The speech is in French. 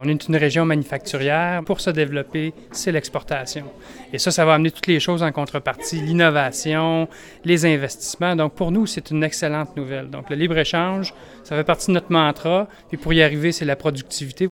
On est une région manufacturière. Pour se développer, c'est l'exportation. Et ça, ça va amener toutes les choses en contrepartie, l'innovation, les investissements. Donc, pour nous, c'est une excellente nouvelle. Donc, le libre-échange, ça fait partie de notre mantra. Et pour y arriver, c'est la productivité.